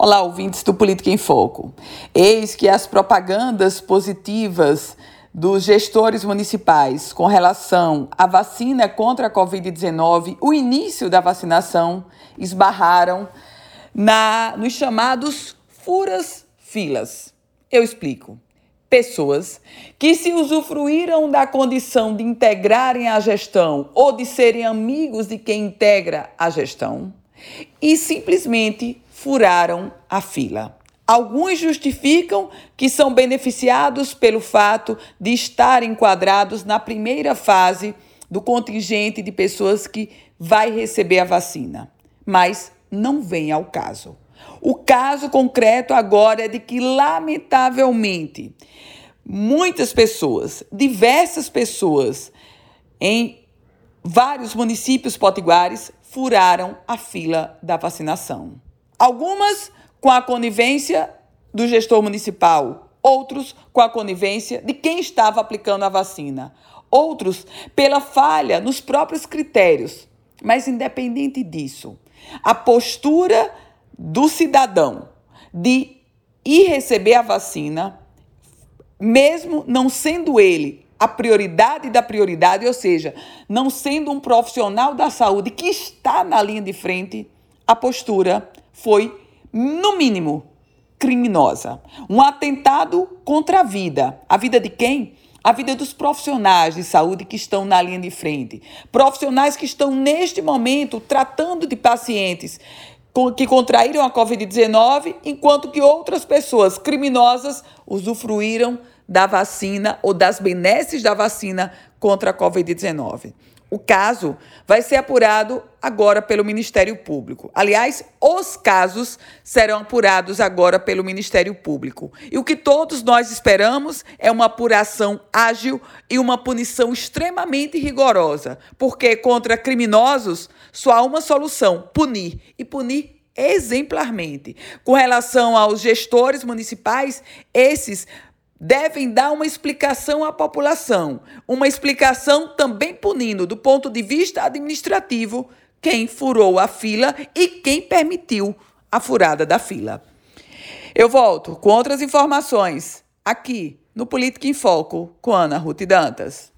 Olá, ouvintes do Política em Foco. Eis que as propagandas positivas dos gestores municipais com relação à vacina contra a Covid-19, o início da vacinação, esbarraram na, nos chamados furas-filas. Eu explico. Pessoas que se usufruíram da condição de integrarem a gestão ou de serem amigos de quem integra a gestão e simplesmente furaram a fila. Alguns justificam que são beneficiados pelo fato de estar enquadrados na primeira fase do contingente de pessoas que vai receber a vacina, mas não vem ao caso. O caso concreto agora é de que, lamentavelmente, muitas pessoas, diversas pessoas, em vários municípios potiguares, furaram a fila da vacinação. Algumas com a conivência do gestor municipal, outros com a conivência de quem estava aplicando a vacina, outros pela falha nos próprios critérios. Mas, independente disso, a postura do cidadão de ir receber a vacina, mesmo não sendo ele a prioridade da prioridade, ou seja, não sendo um profissional da saúde que está na linha de frente, a postura foi, no mínimo, criminosa. Um atentado contra a vida. A vida de quem? A vida dos profissionais de saúde que estão na linha de frente. Profissionais que estão, neste momento, tratando de pacientes que contraíram a Covid-19, enquanto que outras pessoas criminosas usufruíram da vacina ou das benesses da vacina contra a Covid-19. O caso vai ser apurado agora pelo Ministério Público. Aliás, os casos serão apurados agora pelo Ministério Público. E o que todos nós esperamos é uma apuração ágil e uma punição extremamente rigorosa, porque contra criminosos só há uma solução: punir. E punir exemplarmente. Com relação aos gestores municipais, esses devem dar uma explicação à população, uma explicação também punindo, do ponto de vista administrativo, quem furou a fila e quem permitiu a furada da fila. Eu volto com outras informações aqui no Política em Foco com Ana Ruth Dantas.